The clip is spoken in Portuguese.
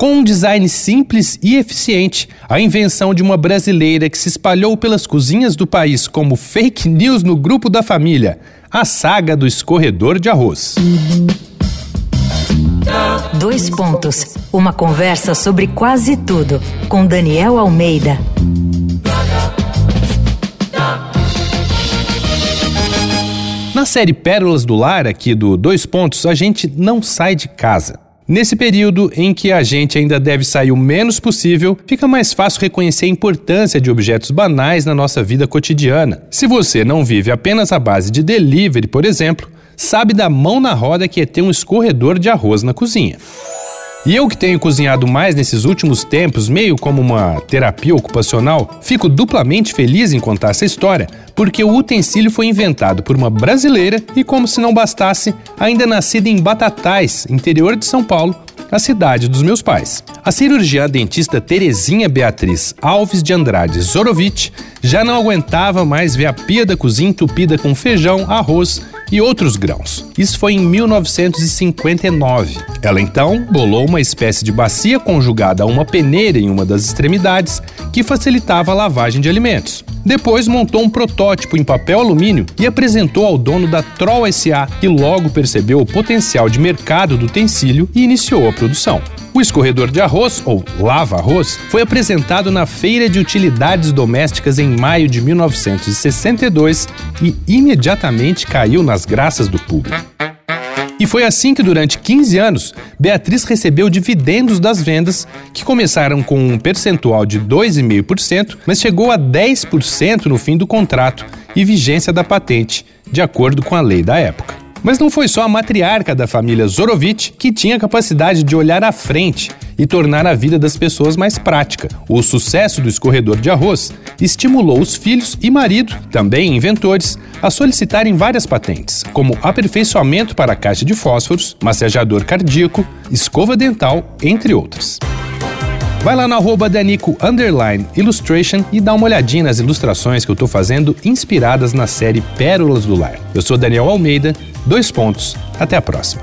Com um design simples e eficiente, a invenção de uma brasileira que se espalhou pelas cozinhas do país como fake news no grupo da família, a saga do escorredor de arroz. Dois pontos. Uma conversa sobre quase tudo com Daniel Almeida. Na série Pérolas do Lar, aqui do Dois Pontos, a gente não sai de casa. Nesse período em que a gente ainda deve sair o menos possível, fica mais fácil reconhecer a importância de objetos banais na nossa vida cotidiana. Se você não vive apenas à base de delivery, por exemplo, sabe da mão na roda que é ter um escorredor de arroz na cozinha. E eu que tenho cozinhado mais nesses últimos tempos, meio como uma terapia ocupacional, fico duplamente feliz em contar essa história, porque o utensílio foi inventado por uma brasileira e, como se não bastasse, ainda nascida em Batatais, interior de São Paulo, a cidade dos meus pais. A cirurgiã dentista Terezinha Beatriz Alves de Andrade Zorovich já não aguentava mais ver a pia da cozinha entupida com feijão, arroz e outros grãos. Isso foi em 1959. Ela então bolou uma espécie de bacia conjugada a uma peneira em uma das extremidades que facilitava a lavagem de alimentos. Depois montou um protótipo em papel alumínio e apresentou ao dono da Troll SA, que logo percebeu o potencial de mercado do utensílio e iniciou a produção. O escorredor de arroz, ou lava-arroz, foi apresentado na Feira de Utilidades Domésticas em maio de 1962 e imediatamente caiu nas graças do público. E foi assim que, durante 15 anos, Beatriz recebeu dividendos das vendas, que começaram com um percentual de 2,5%, mas chegou a 10% no fim do contrato e vigência da patente, de acordo com a lei da época. Mas não foi só a matriarca da família Zorovich que tinha capacidade de olhar à frente e tornar a vida das pessoas mais prática. O sucesso do escorredor de arroz estimulou os filhos e marido, também inventores, a solicitarem várias patentes, como aperfeiçoamento para a caixa de fósforos, massageador cardíaco, escova dental, entre outras. Vai lá no arroba Danico Illustration e dá uma olhadinha nas ilustrações que eu estou fazendo inspiradas na série Pérolas do Lar. Eu sou Daniel Almeida, dois pontos. Até a próxima.